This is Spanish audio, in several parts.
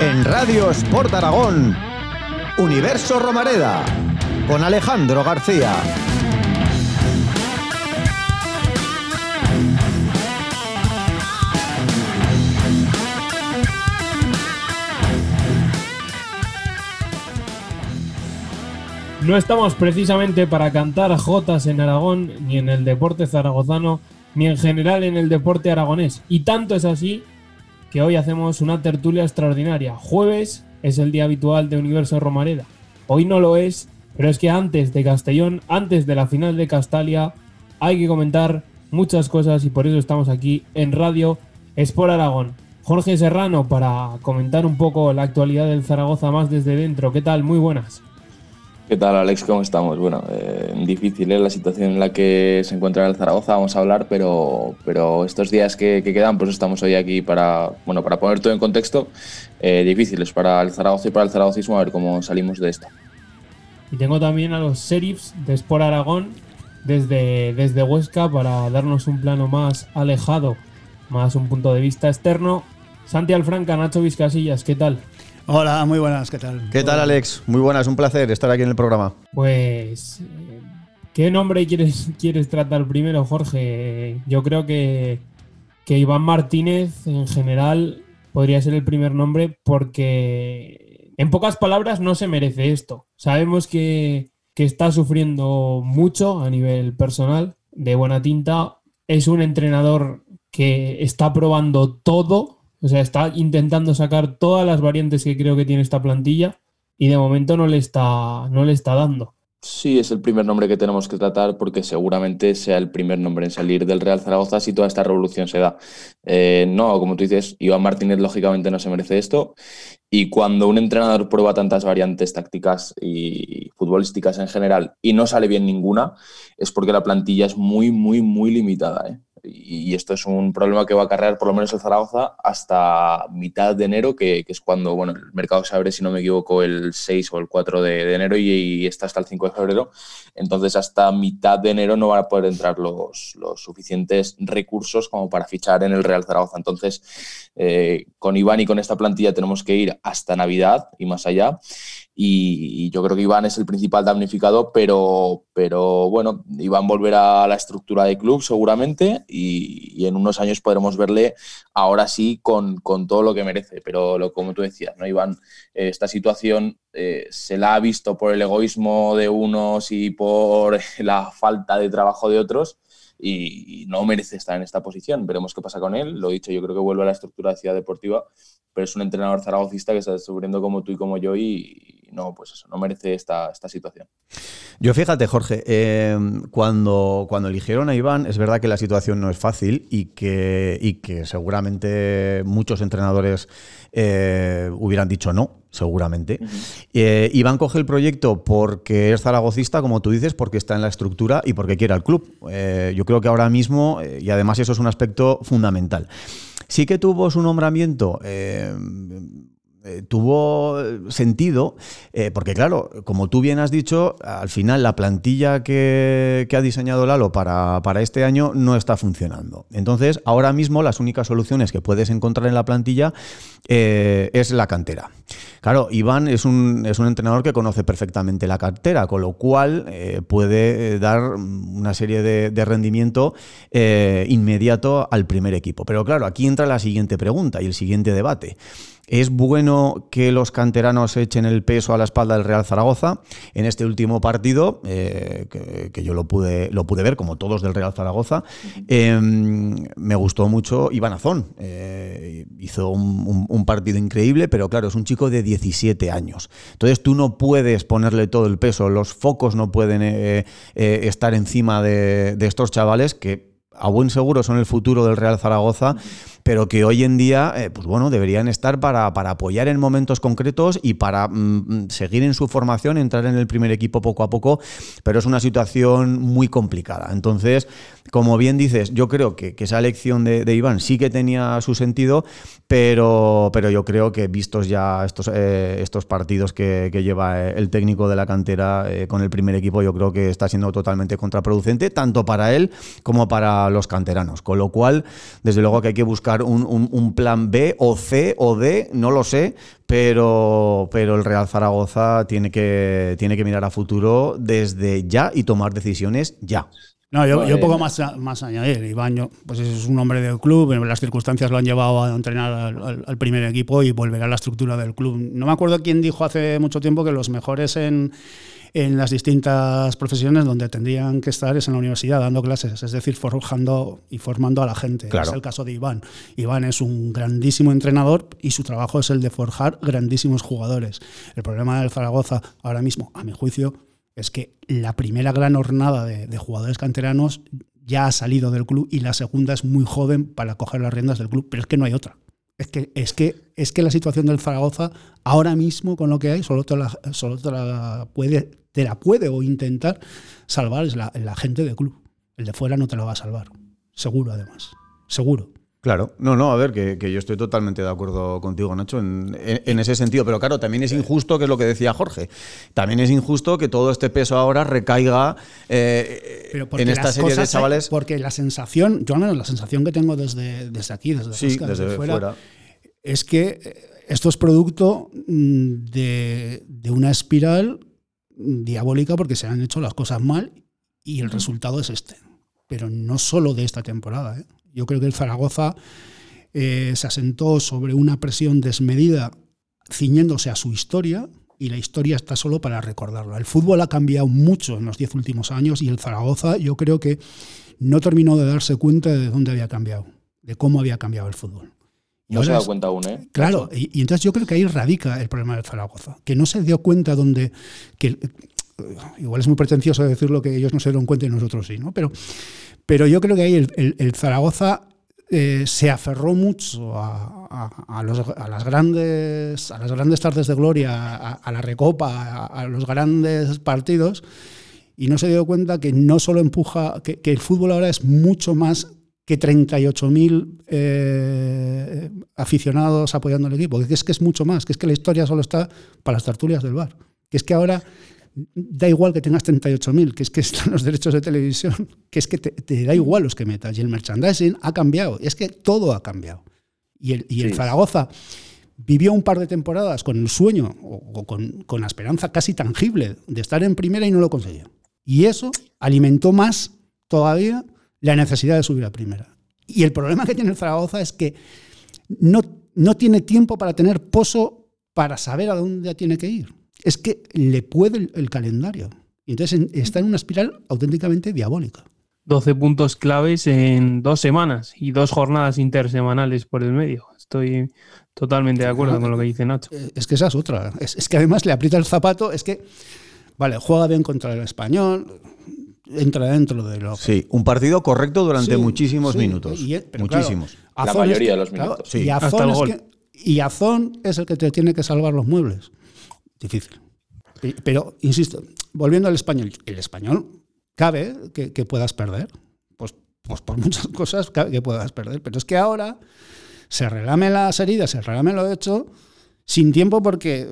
En Radio Sport Aragón, Universo Romareda, con Alejandro García. No estamos precisamente para cantar jotas en Aragón, ni en el deporte zaragozano, ni en general en el deporte aragonés. Y tanto es así que hoy hacemos una tertulia extraordinaria. Jueves es el día habitual de Universo Romareda. Hoy no lo es, pero es que antes de Castellón, antes de la final de Castalia, hay que comentar muchas cosas y por eso estamos aquí en Radio Sport Aragón. Jorge Serrano para comentar un poco la actualidad del Zaragoza más desde dentro. ¿Qué tal? Muy buenas. ¿Qué tal, Alex? ¿Cómo estamos? Bueno, eh, difícil ¿eh? la situación en la que se encuentra el Zaragoza, vamos a hablar, pero, pero estos días que, quedan, pues estamos hoy aquí para, bueno, para poner todo en contexto. Eh, difíciles para el Zaragoza y para el zaragocismo, a ver cómo salimos de esto. Y tengo también a los sheriffs de Sport Aragón desde, desde Huesca para darnos un plano más alejado, más un punto de vista externo. Santi Alfranca, Nacho Vizcasillas, ¿qué tal? Hola, muy buenas, ¿qué tal? ¿Qué tal, Alex? Muy buenas, un placer estar aquí en el programa. Pues, ¿qué nombre quieres, quieres tratar primero, Jorge? Yo creo que, que Iván Martínez, en general, podría ser el primer nombre porque, en pocas palabras, no se merece esto. Sabemos que, que está sufriendo mucho a nivel personal, de buena tinta. Es un entrenador que está probando todo o sea, está intentando sacar todas las variantes que creo que tiene esta plantilla y de momento no le está, no le está dando. Sí, es el primer nombre que tenemos que tratar porque seguramente sea el primer nombre en salir del Real Zaragoza si toda esta revolución se da. Eh, no, como tú dices, Iván Martínez lógicamente no se merece esto y cuando un entrenador prueba tantas variantes tácticas y futbolísticas en general y no sale bien ninguna, es porque la plantilla es muy, muy, muy limitada. ¿eh? Y esto es un problema que va a acarrear por lo menos el Zaragoza hasta mitad de enero, que, es cuando bueno, el mercado se abre, si no me equivoco, el 6 o el 4 de, enero y, está hasta el 5 de febrero. Entonces, hasta mitad de enero no van a poder entrar los, los suficientes recursos como para fichar en el Real Zaragoza. Entonces, eh, con Iván y con esta plantilla tenemos que ir hasta Navidad y más allá y, yo creo que Iván es el principal damnificado, pero, pero bueno, Iván volverá a la estructura de club seguramente y, en unos años podremos verle ahora sí con, con todo lo que merece, pero lo, como tú decías, ¿no, Iván? Eh, esta situación eh, se la ha visto por el egoísmo de unos y por la falta de trabajo de otros y, no merece estar en esta posición. Veremos qué pasa con él. Lo dicho, yo creo que vuelve a la estructura de Ciudad Deportiva, pero es un entrenador zaragocista que está sufriendo como tú y como yo y, no, pues eso, no merece esta, esta situación. Yo fíjate, Jorge, em, cuando, cuando eligieron a Iván, es verdad que la situación no es fácil y que, y que seguramente muchos entrenadores eh, hubieran dicho no, seguramente. Eh, Iván coge el proyecto porque es zaragocista, como tú dices, porque está en la estructura y porque quiere al club. Eh, yo creo que ahora mismo, y además eso es un aspecto fundamental. Sí que tuvo su nombramiento eh, tuvo sentido, eh, porque claro, como tú bien has dicho, al final la plantilla que, ha diseñado Lalo para, para, este año no está funcionando. Entonces, ahora mismo las únicas soluciones que puedes encontrar en la plantilla eh, es la cantera. Claro, Iván es un, es un, entrenador que conoce perfectamente la cantera, con lo cual puede dar una serie de, de rendimiento inmediato al primer equipo. Pero claro, aquí entra la siguiente pregunta y el siguiente debate. Es bueno que los canteranos echen el peso a la espalda del Real Zaragoza. En este último partido, eh, que, yo lo pude, lo pude ver, como todos del Real Zaragoza, em, me gustó mucho Iván Azón. Eh, hizo un, partido increíble, pero claro, es un chico de 17 años. Entonces tú no puedes ponerle todo el peso, los focos no pueden eh, estar encima de, de estos chavales que a buen seguro son el futuro del Real Zaragoza pero que hoy en día, eh, pues bueno, deberían estar para, apoyar en momentos concretos y para mm, mm, seguir en su formación, entrar en el primer equipo poco a poco, pero es una situación muy complicada. Entonces, como bien dices, yo creo que, esa elección de, Iván sí que tenía su sentido, pero, pero yo creo que vistos ya estos, eh, estos partidos que, lleva eh, el técnico de la cantera con el primer equipo, yo creo que está siendo totalmente contraproducente, tanto para él como para los canteranos. Con lo cual, desde luego que hay que buscar buscar un, plan B o C o D, no lo sé, pero, pero el Real Zaragoza tiene que, tiene que mirar a futuro desde ya y tomar decisiones ya. No, yo, yo poco más, más añadir. Iván pues es un hombre del club, las circunstancias lo han llevado a entrenar al, primer equipo y volverá a la estructura del club. No me acuerdo quién dijo hace mucho tiempo que los mejores en, en las distintas profesiones donde tendrían que estar es en la universidad dando clases, es decir, forjando y formando a la gente. Es el caso de Iván. Iván es un grandísimo entrenador y su trabajo es el de forjar grandísimos jugadores. El problema del Zaragoza ahora mismo, a mi juicio, es que la primera gran hornada de, jugadores canteranos ya ha salido del club y la segunda es muy joven para coger las riendas del club, pero es que no hay otra. Es que, es que, es que la situación del Zaragoza ahora mismo con lo que hay solo te la, solo te la puede, te la puede o intentar salvar es la, la gente del club. El de fuera no te la va a salvar. Seguro, además. Seguro. Claro, no, no, a ver, que, yo estoy totalmente de acuerdo contigo, Nacho, en, ese sentido. Pero claro, también es injusto, que es lo que decía Jorge, también es injusto que todo este peso ahora recaiga eh, en esta serie de chavales. Porque la sensación, yo al menos la sensación que tengo desde, desde aquí, desde, desde, fuera, es que esto es producto mm, de, de una espiral diabólica porque se han hecho las cosas mal y el resultado es este. Pero no solo de esta temporada, ¿eh? Yo creo que el Zaragoza eh, se asentó sobre una presión desmedida ciñéndose a su historia y la historia está solo para recordarlo. El fútbol ha cambiado mucho en los diez últimos años y el Zaragoza yo creo que no terminó de darse cuenta de dónde había cambiado, de cómo había cambiado el fútbol. No se dado cuenta aún, ¿eh? Claro, y, entonces yo creo que ahí radica el problema del Zaragoza, que no se dio cuenta dónde, que igual es muy pretencioso decirlo que ellos no se dieron cuenta y nosotros sí, ¿no? Pero pero yo creo que ahí el, Zaragoza eh, se aferró mucho a, las grandes, a las grandes tardes de gloria, a, la recopa, a, los grandes partidos, y no se dio cuenta que no solo empuja, que, el fútbol ahora es mucho más que 38.000 eh, aficionados apoyando al equipo, que es que es mucho más, que es que la historia solo está para las tertulias del bar, que es que ahora da igual que tengas 38.000, que es que están los derechos de televisión, que es que te, da igual los que metas. Y el merchandising ha cambiado, es que todo ha cambiado. Y el, y el Zaragoza vivió un par de temporadas con el sueño o, con, con, la esperanza casi tangible de estar en primera y no lo consiguió. Y eso alimentó más todavía la necesidad de subir a primera. Y el problema que tiene el Zaragoza es que no, no tiene tiempo para tener pozo para saber a dónde tiene que ir es que le puede el, calendario. Y entonces está en una espiral auténticamente diabólica. 12 puntos claves en dos semanas y dos jornadas intersemanales por el medio. Estoy totalmente de acuerdo con lo que dice Nacho. Eh, es que esa es otra. Es, que además le aprieta el zapato. Es que, vale, juega bien contra el español, entra dentro de lo. Sí, un partido correcto durante muchísimos minutos. muchísimos. la mayoría de los minutos. y, Azón es y Azón es el que te tiene que salvar los muebles difícil. Pero, insisto, volviendo al español, el español cabe que, puedas perder. Pues, pues, por muchas cosas cabe que puedas perder. Pero es que ahora se relame las heridas, se relame lo hecho, sin tiempo porque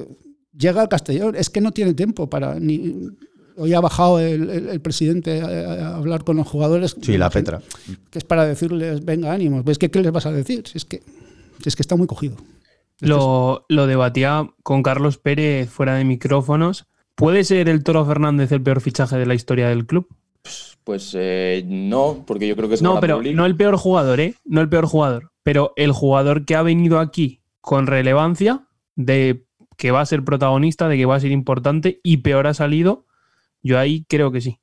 llega al Castellón. Es que no tiene tiempo para ni. Hoy ha bajado el, presidente a, hablar con los jugadores. Sí, la Petra. Que es para decirles, venga, ánimos. ¿Ves qué les vas a decir? es que, es que está muy cogido. Lo, debatía con Carlos Pérez fuera de micrófonos. ¿Puede ser el Toro Fernández el peor fichaje de la historia del club? Pues eh, no, porque yo creo que es No, pero no el peor jugador, ¿eh? No el peor jugador. Pero el jugador que ha venido aquí con relevancia, de que va a ser protagonista, de que va a ser importante y peor ha salido, yo ahí creo que sí.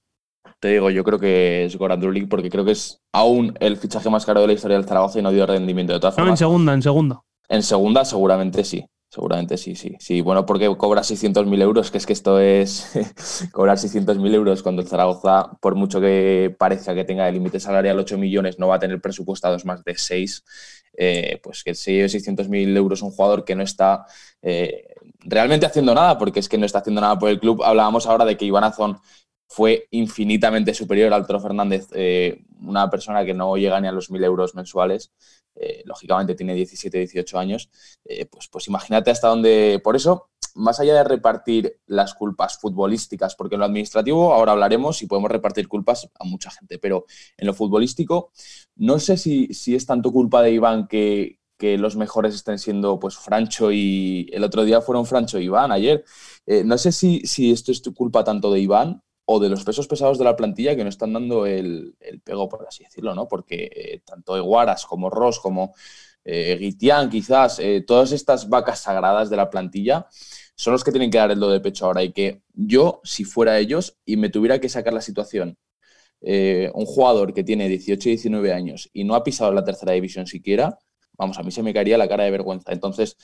Te digo, yo creo que es Goran Drulik porque creo que es aún el fichaje más caro de la historia del Zaragoza y no dio rendimiento de todas formas. No, en segunda, en segunda. En segunda, seguramente sí. Seguramente sí, sí. Sí, bueno, porque cobra 600.000 euros, que es que esto es cobrar 600.000 euros cuando el Zaragoza, por mucho que parezca que tenga el límite salarial 8 millones, no va a tener presupuestados más de 6. Eh, pues que se lleve 600.000 euros un jugador que no está eh, realmente haciendo nada, porque es que no está haciendo nada por el club. Hablábamos ahora de que Iván Azón fue infinitamente superior al Toro Fernández, eh, una persona que no llega ni a los 1.000 euros mensuales. Eh, lógicamente tiene 17, 18 años, eh, pues, pues imagínate hasta dónde. Por eso más allá de repartir las culpas futbolísticas, porque en lo administrativo ahora hablaremos y podemos repartir culpas a mucha gente, pero en lo futbolístico no sé si, si es tanto culpa de Iván que, que los mejores estén siendo pues Francho y el otro día fueron Francho y Iván ayer. Eh, no sé si, si esto es tu culpa tanto de Iván o de los pesos pesados de la plantilla que no están dando el, el pego, por así decirlo, ¿no? Porque eh, tanto Eguaras como Ross como eh, Guitián, quizás, eh, todas estas vacas sagradas de la plantilla son los que tienen que dar el do de pecho ahora y que yo, si fuera ellos y me tuviera que sacar la situación, un jugador que tiene 18 y 19 años y no ha pisado la tercera división siquiera, vamos, a mí se me caería la cara de vergüenza. Entonces,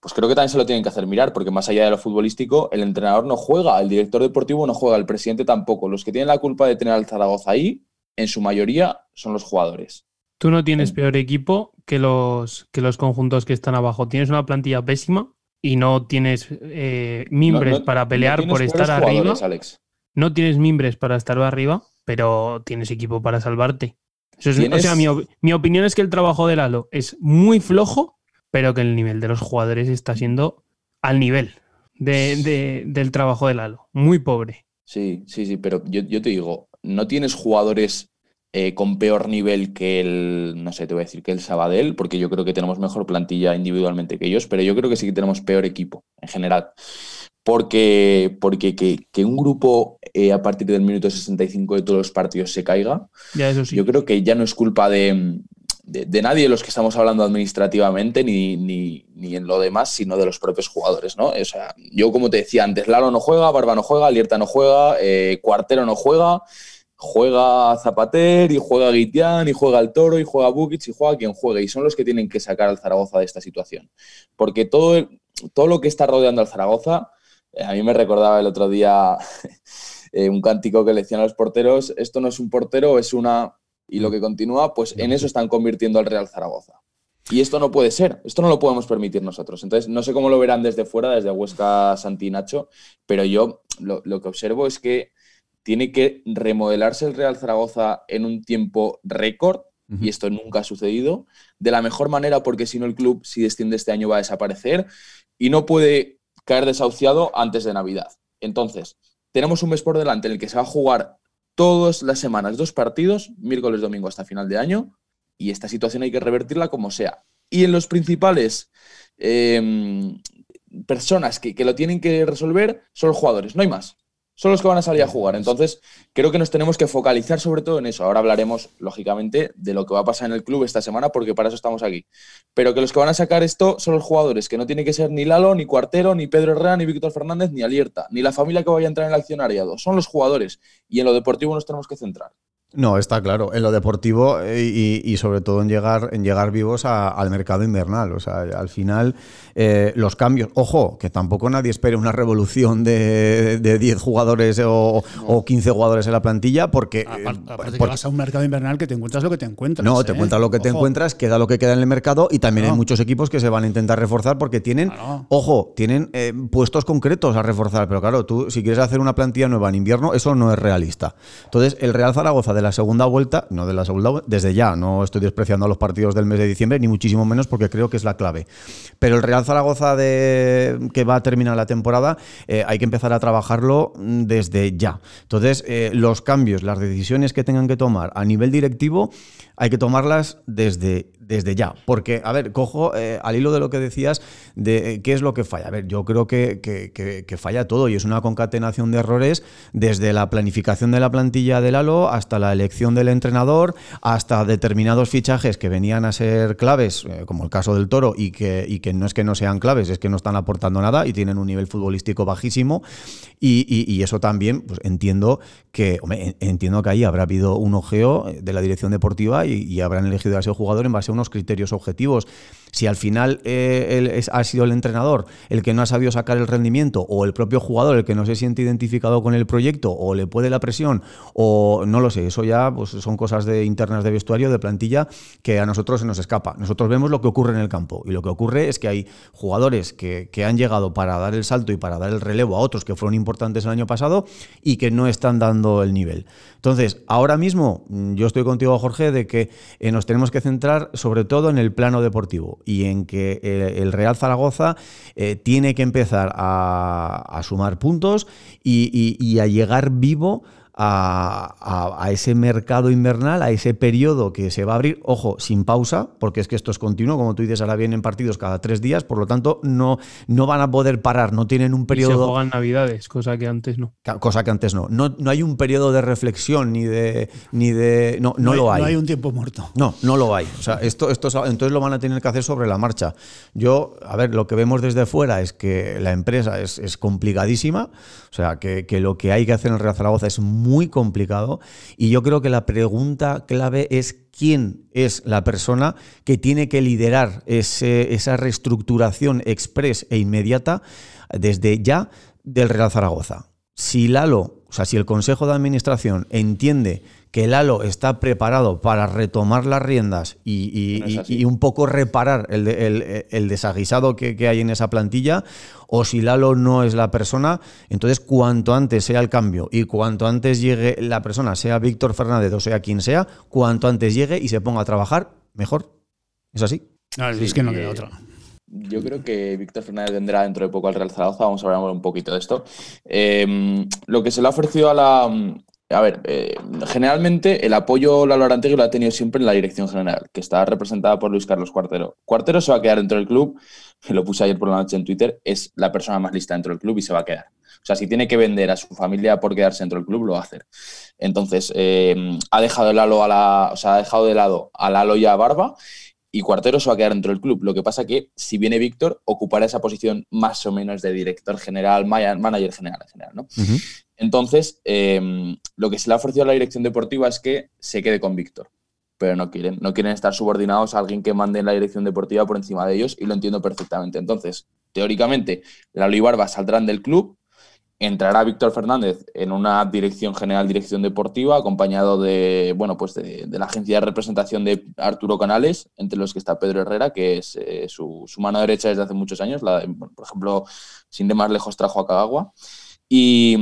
pues creo que también se lo tienen que hacer mirar, porque más allá de lo futbolístico, el entrenador no juega, el director deportivo no juega, el presidente tampoco. Los que tienen la culpa de tener al Zaragoza ahí, en su mayoría, son los jugadores. Tú no tienes peor equipo que los, que los conjuntos que están abajo. Tienes una plantilla pésima y no tienes eh, mimbres para pelear por estar arriba. Alex. No tienes mimbres para estar arriba, pero tienes equipo para salvarte. O sea, mi, mi opinión es que el trabajo de Lalo es muy flojo pero que el nivel de los jugadores está siendo al nivel del trabajo de Lalo. Muy pobre. Sí, sí, sí, pero yo, te digo, no tienes jugadores eh, con peor nivel que el, no sé, te voy a decir que el Sabadell, porque yo creo que tenemos mejor plantilla individualmente que ellos, pero yo creo que sí que tenemos peor equipo en general. Porque, porque que, un grupo eh, a partir del minuto 65 de todos los partidos se caiga, ya, eso sí. yo creo que ya no es culpa de, de, nadie de los que estamos hablando administrativamente ni, ni, en lo demás, sino de los propios jugadores, ¿no? O sea, yo como te decía antes, Lalo no juega, Barba no juega, Lierta no juega, eh, Cuartero no juega, juega Zapater y juega Guitián y juega el Toro y juega Bukic y juega quien juegue y son los que tienen que sacar al Zaragoza de esta situación. Porque todo, todo lo que está rodeando al Zaragoza, a mí me recordaba el otro día eh, un cántico que le decían a los porteros, esto no es un portero, es una y lo que continúa, pues en eso están convirtiendo al Real Zaragoza. Y esto no puede ser, esto no lo podemos permitir nosotros. Entonces, no sé cómo lo verán desde fuera, desde Huesca Santinacho, pero yo lo, que observo es que tiene que remodelarse el Real Zaragoza en un tiempo récord, y esto nunca ha sucedido, de la mejor manera, porque si no el club, si desciende este año, va a desaparecer y no puede caer desahuciado antes de Navidad. Entonces, tenemos un mes por delante en el que se va a jugar todas las semanas dos partidos, miércoles, domingo hasta final de año, y esta situación hay que revertirla como sea. Y en los principales em, personas que, que, lo tienen que resolver son los jugadores, no hay más son los que van a salir a jugar. Entonces, creo que nos tenemos que focalizar sobre todo en eso. Ahora hablaremos, lógicamente, de lo que va a pasar en el club esta semana, porque para eso estamos aquí. Pero que los que van a sacar esto son los jugadores, que no tiene que ser ni Lalo, ni Cuartero, ni Pedro Herrera, ni Víctor Fernández, ni Alierta, ni la familia que vaya a entrar en el accionariado. Son los jugadores. Y en lo deportivo nos tenemos que centrar. No, está claro. En lo deportivo eh, y, sobre todo en llegar, en llegar vivos al mercado invernal. O sea, al final, eh, los cambios. Ojo, que tampoco nadie espere una revolución de, de 10 jugadores o, 15 jugadores en la plantilla, porque. Aparte, que vas a un mercado invernal que te encuentras lo que te encuentras. No, te ¿eh? encuentras lo que te encuentras, queda lo que queda en el mercado y también hay muchos equipos que se van a intentar reforzar porque tienen, ojo, tienen puestos concretos a reforzar. Pero claro, tú, si quieres hacer una plantilla nueva en invierno, eso no es realista. Entonces, el Real Zaragoza de la segunda vuelta, no de la segunda desde ya, no estoy despreciando a los partidos del mes de diciembre, ni muchísimo menos porque creo que es la clave. Pero el Real Zaragoza de, que va a terminar la temporada, eh, hay que empezar a trabajarlo desde ya. Entonces, eh, los cambios, las decisiones que tengan que tomar a nivel directivo, hay que tomarlas desde, desde ya. Porque, a ver, cojo eh, al hilo de lo que decías de eh, qué es lo que falla. A ver, yo creo que, que, falla todo y es una concatenación de errores desde la planificación de la plantilla del Halo hasta la elección del entrenador, hasta determinados fichajes que venían a ser claves, eh, como el caso del Toro, y que, y que no es que no sean claves, es que no están aportando nada y tienen un nivel futbolístico bajísimo. Y, y, eso también, pues entiendo que, entiendo que ahí habrá habido un ojeo de la dirección deportiva y, habrán elegido a ese jugador en base a un unos criterios objetivos. Si al final eh, ha sido el entrenador el que no ha sabido sacar el rendimiento o el propio jugador el que no se siente identificado con el proyecto o le puede la presión o no lo sé, eso ya pues, son cosas de internas de vestuario, de plantilla que a nosotros se nos escapa. Nosotros vemos lo que ocurre en el campo y lo que ocurre es que hay jugadores que, que han llegado para dar el salto y para dar el relevo a otros que fueron importantes el año pasado y que no están dando el nivel. Entonces, ahora mismo yo estoy contigo, Jorge, de que eh, nos tenemos que centrar sobre todo en el plano deportivo y en que eh, el Real Zaragoza eh, tiene que empezar a, sumar puntos y a llegar vivo a, ese mercado invernal, a ese periodo que se va a abrir, ojo, sin pausa, porque es que esto es continuo, como tú dices, ahora vienen partidos cada tres días, por lo tanto no, no van a poder parar, no tienen un periodo... Y se juegan navidades, cosa que antes no. Cosa que antes no. No, no hay un periodo de reflexión ni de... Ni de no, no, lo hay. No hay un tiempo muerto. No, no lo hay. O sea, esto, esto, entonces lo van a tener que hacer sobre la marcha. Yo, a ver, lo que vemos desde fuera es que la empresa es, es complicadísima, o sea, que, que, lo que hay que hacer en el Real Zaragoza es muy muy complicado y yo creo que la pregunta clave es quién es la persona que tiene que liderar esa reestructuración express e inmediata desde ya del Real Zaragoza. Si Lalo, o sea, si el Consejo de Administración entiende que Lalo está preparado para retomar las riendas y, un poco reparar el, desaguisado que, hay en esa plantilla, o si Lalo no es la persona, entonces cuanto antes sea el cambio y cuanto antes llegue la persona, sea Víctor Fernández o sea quien sea, cuanto antes llegue y se ponga a trabajar, mejor. ¿Es así? No, es que no queda otra. Yo creo que Víctor Fernández vendrá dentro de poco al Real Zaragoza. Vamos a hablar un poquito de esto. Em, lo que se le ha ofrecido a la, a ver, eh, generalmente el apoyo Lalo Arantegui lo ha tenido siempre en la dirección general, que está representada por Luis Carlos Cuartero. Cuartero se va a quedar dentro del club, lo puse ayer por la noche en Twitter, es la persona más lista dentro del club y se va a quedar. O sea, si tiene que vender a su familia por quedarse dentro del club, lo va a hacer. Entonces, eh, ha dejado de lado a la, o sea, ha dejado de lado a Lalo y a Barba y Cuartero se va a quedar dentro del club. Lo que pasa que si viene Víctor, ocupará esa posición más o menos de director general, manager general, general ¿no? Entonces, em, lo que se le ha ofrecido a la dirección deportiva es que se quede con Víctor, pero no quieren, no quieren estar subordinados a alguien que mande en la dirección deportiva por encima de ellos y lo entiendo perfectamente. Entonces, teóricamente, la y Barba saldrán del club, entrará Víctor Fernández en una dirección general, dirección deportiva, acompañado de, bueno, pues de, la agencia de representación de Arturo Canales, entre los que está Pedro Herrera, que es eh, su, mano derecha desde hace muchos años. La, por ejemplo, sin de más lejos trajo a Cagagua. Y,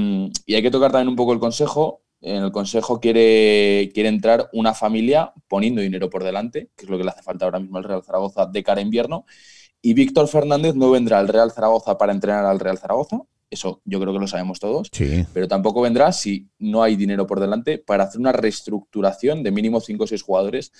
hay que tocar también un poco el consejo. En el consejo quiere, quiere entrar una familia poniendo dinero por delante, que es lo que le hace falta ahora mismo al Real Zaragoza de cara a invierno. Y Víctor Fernández no vendrá al Real Zaragoza para entrenar al Real Zaragoza, eso yo creo que lo sabemos todos, pero tampoco vendrá si no hay dinero por delante para hacer una reestructuración de mínimo 5 o 6 jugadores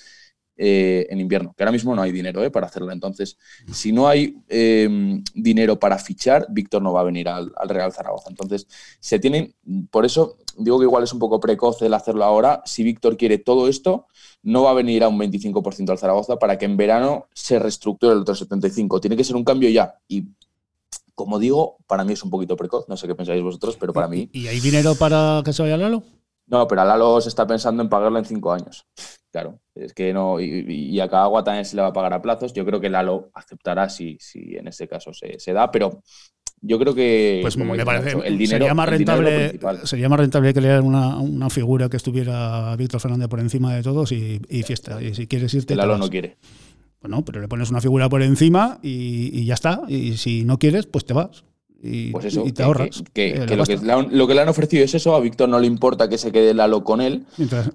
eh, en invierno, que ahora mismo no hay dinero eh, para hacerlo. Entonces, si no hay em, dinero para fichar, Víctor no va a venir al, Real Zaragoza. Entonces, se tienen, por eso digo que igual es un poco precoz el hacerlo ahora. Si Víctor quiere todo esto, no va a venir a un 25% al Zaragoza para que en verano se reestructure el otro 75%. Tiene que ser un cambio ya. Y como digo, para mí es un poquito precoz, no sé qué pensáis vosotros, pero para mí. ¿Y hay dinero para que se vaya Lalo? No, pero a Lalo se está pensando en pagarlo en cinco años. Claro, es que no, y, a Cagua también se le va a pagar a plazos. Yo creo que Lalo aceptará si, si en este caso se, da, pero yo creo que pues como me parece, el dinero sería más rentable sería más rentable crear una, una, figura que estuviera Víctor Fernández por encima de todos y, fiesta y si quieres irte Lalo no quiere bueno pero le pones una figura por encima y, y, ya está y si no quieres pues te vas y, pues eso, te ahorras. Que, eh, lo, que le han, ofrecido es eso, a Víctor no le importa que se quede Lalo con él,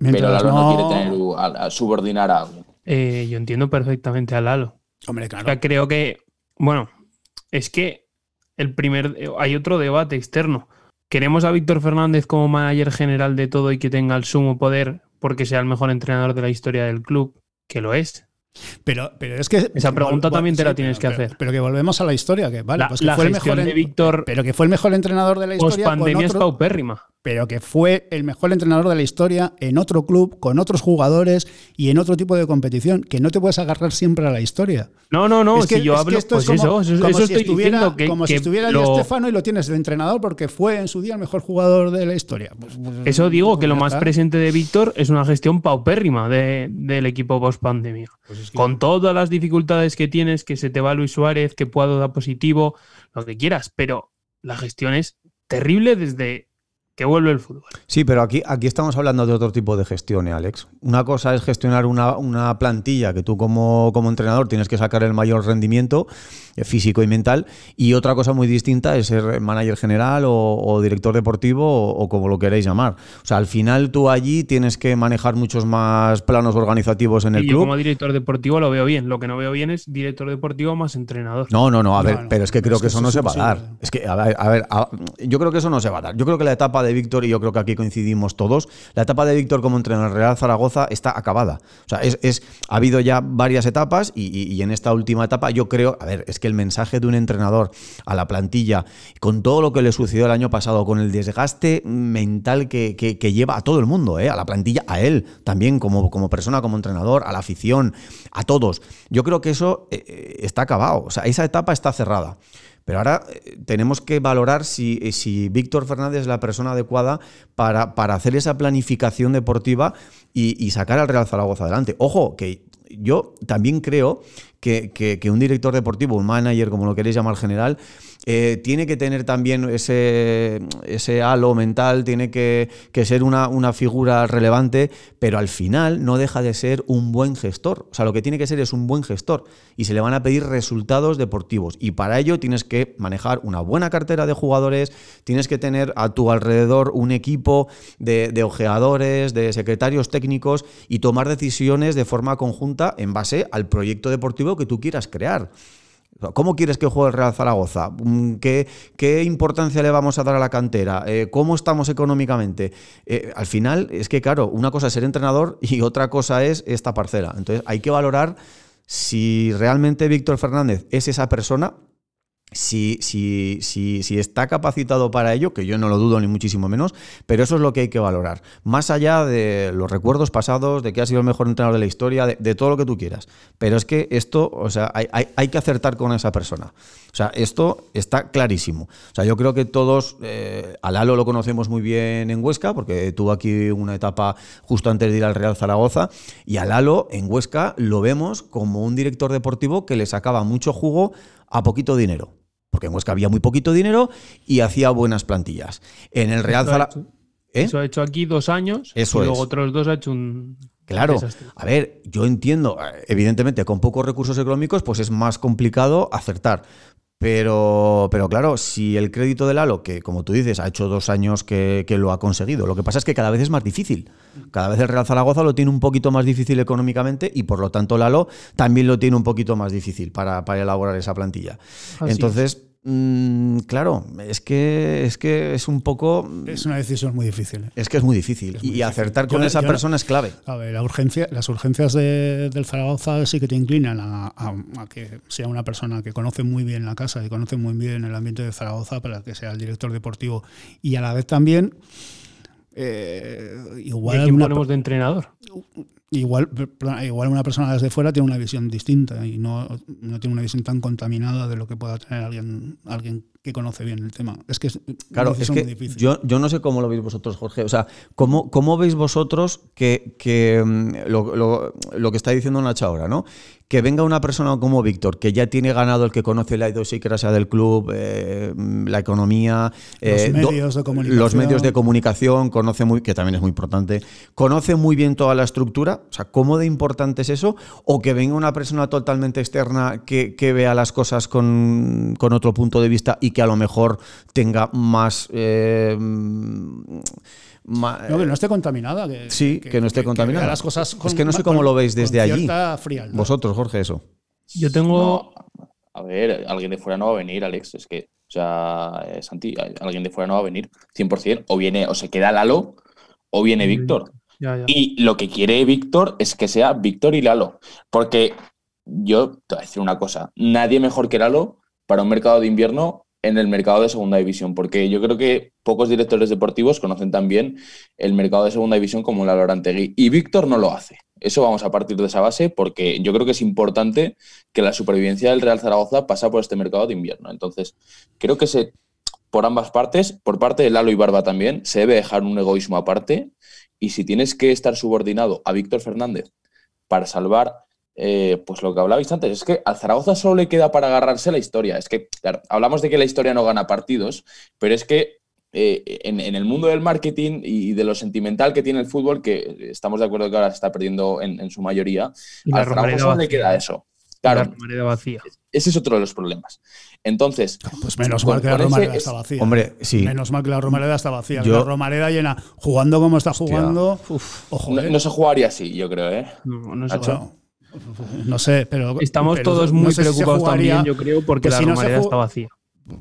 pero Lalo no, quiere tener a, subordinar a alguien. Eh, yo entiendo perfectamente a Lalo. Hombre, claro. creo que, bueno, es que el primer, hay otro debate externo. ¿Queremos a Víctor Fernández como manager general de todo y que tenga el sumo poder porque sea el mejor entrenador de la historia del club? Que lo es. Pero, pero es que. Esa pregunta también te la tienes que hacer. Pero que volvemos a la historia, que vale, pues fue el mejor de Víctor. Pero que fue el mejor entrenador de la historia. pandemia es paupérrima pero que fue el mejor entrenador de la historia en otro club, con otros jugadores y en otro tipo de competición, que no te puedes agarrar siempre a la historia. No, no, no, si yo hablo, pues eso, eso, si estuviera, como si estuviera el Estefano y lo tienes de entrenador porque fue en su día el mejor jugador de la historia. Pues, pues, eso digo, que lo más presente de Víctor es una gestión paupérrima del equipo post pandemia. Con todas las dificultades que tienes, que se te va Luis Suárez, que puedo dar positivo, lo que quieras, pero la gestión es terrible desde que vuelve el fútbol. Sí, pero aquí, aquí estamos hablando de otro tipo de gestión, ¿eh, Alex. Una cosa es gestionar una, una plantilla que tú como, como, entrenador tienes que sacar el mayor rendimiento físico y mental, y otra cosa muy distinta es ser manager general o, director deportivo o, como lo queréis llamar. O sea, al final tú allí tienes que manejar muchos más planos organizativos en el y club. Yo como director deportivo lo veo bien. Lo que no veo bien es director deportivo más entrenador. No, no, no, a ver, pero es que creo que, eso no se va a dar. Es que, a ver, a ver yo creo que eso no se va a dar. Yo creo que la etapa de Víctor, y yo creo que aquí coincidimos todos, la etapa de Víctor como entrenador en Real Zaragoza está acabada. O sea, es, ha habido ya varias etapas y, en esta última etapa yo creo, a ver, es que el mensaje de un entrenador a la plantilla, con todo lo que le sucedió el año pasado, con el desgaste mental que, lleva a todo el mundo, ¿eh? a la plantilla, a él también como, como persona, como entrenador, a la afición, a todos. Yo creo que eso eh, eh, está acabado. O sea, esa etapa está cerrada. Pero ahora tenemos que valorar si, si Víctor Fernández es la persona adecuada para, para hacer esa planificación deportiva y, sacar al Real Zaragoza adelante. Ojo, que yo también creo que, que, un director deportivo, un manager, como lo queréis llamar general, eh, tiene que tener también ese, ese halo mental, tiene que, ser una, una, figura relevante, pero al final no deja de ser un buen gestor. O sea, lo que tiene que ser es un buen gestor y se le van a pedir resultados deportivos. Y para ello tienes que manejar una buena cartera de jugadores, tienes que tener a tu alrededor un equipo de, de ojeadores, de secretarios técnicos y tomar decisiones de forma conjunta en base al proyecto deportivo que tú quieras crear. ¿Cómo quieres que juegue el Real Zaragoza? Mm, ¿Qué, qué importancia le vamos a dar a la cantera? Eh, ¿Cómo estamos económicamente? Eh, al final, es que claro, una cosa es ser entrenador y otra cosa es esta parcela. Entonces, hay que valorar si realmente Víctor Fernández es esa persona si, si, si, si, está capacitado para ello, que yo no lo dudo ni muchísimo menos, pero eso es lo que hay que valorar. Más allá de los recuerdos pasados, de que ha sido el mejor entrenador de la historia, de, todo lo que tú quieras. Pero es que esto, o sea, hay, hay, que acertar con esa persona. O sea, esto está clarísimo. O sea, yo creo que todos, eh, a Lalo lo conocemos muy bien en Huesca, porque tuvo aquí una etapa justo antes de ir al Real Zaragoza, y a Lalo en Huesca lo vemos como un director deportivo que le sacaba mucho jugo a poquito dinero porque en Huesca había muy poquito dinero y hacía buenas plantillas. En el Real Zaragoza... ¿Eh? Eso ha hecho aquí dos años y luego otros dos ha hecho un... Claro, a ver, yo entiendo, evidentemente con pocos recursos económicos pues es más complicado acertar, pero, pero claro, si el crédito del Lalo, que como tú dices, ha hecho dos años que, lo ha conseguido, lo que pasa es que cada vez es más difícil. Cada vez el Real Zaragoza lo tiene un poquito más difícil económicamente y por lo tanto Lalo también lo tiene un poquito más difícil para, elaborar esa plantilla. Entonces, Mm, claro, es que, es que es un poco. Es una decisión muy difícil. ¿eh? Es que es muy difícil. y acertar con esa persona es clave. A ver, la urgencia, las urgencias del Zaragoza sí que te inclinan a, que sea una persona que conoce muy bien la casa y conoce muy bien el ambiente de Zaragoza para que sea el director deportivo. Y a la vez también. Eh, igual. ¿Y ponemos de entrenador? Igual, igual una persona desde fuera tiene una visión distinta y no, no, tiene una visión tan contaminada de lo que pueda tener alguien, alguien que conoce bien el tema. Es que es, claro, es que difícil. Yo, yo no sé cómo lo veis vosotros, Jorge. O sea, ¿cómo, cómo veis vosotros que, que mm, lo, lo, lo, que está diciendo Nacha ahora, ¿no? Que venga una persona como Víctor, que ya tiene ganado el que conoce la idiosincrasia del club, eh, la economía, los, eh, medios de los medios de comunicación, conoce muy, que también es muy importante, conoce muy bien toda la estructura. O sea, ¿cómo de importante es eso? O que venga una persona totalmente externa que, que vea las cosas con, con otro punto de vista y que a lo mejor tenga más... Eh, no, que no esté contaminada. Que, sí, que, no esté contaminada. las cosas es que no sé cómo lo veis desde allí. Vosotros, Jorge, eso. Yo tengo... a ver, alguien de fuera no va a venir, Alex. Es que, o sea, eh, Santi, alguien de fuera no va a venir 100%. O viene, o se queda Lalo, o viene Víctor. Y lo que quiere Víctor es que sea Víctor y Lalo. Porque yo te voy a decir una cosa: nadie mejor que Lalo para un mercado de invierno en el mercado de segunda división, porque yo creo que pocos directores deportivos conocen también el mercado de segunda división como la Lorantegui. Y Víctor no lo hace. Eso vamos a partir de esa base, porque yo creo que es importante que la supervivencia del Real Zaragoza pasa por este mercado de invierno. Entonces, creo que se, por ambas partes, por parte de Lalo y Barba también, se debe dejar un egoísmo aparte. Y si tienes que estar subordinado a Víctor Fernández para salvar eh, pues lo que hablabais antes, es que al Zaragoza solo le queda para agarrarse la historia. Es que, claro, hablamos de que la historia no gana partidos, pero es que eh, en, el mundo del marketing y de lo sentimental que tiene el fútbol, que estamos de acuerdo que ahora se está perdiendo en, su mayoría, al Zaragoza le queda eso. Claro, vacía. Ese es otro de los problemas. Entonces. Pues menos mal que la Romareda está vacía. Hombre, sí. Menos mal que la Romareda está vacía. La Romareda llena, jugando como está jugando. ojo, no, se jugaría así, yo creo, ¿eh? No, no No sé, pero. Estamos todos muy preocupados también, yo creo, porque la Romareda está vacía.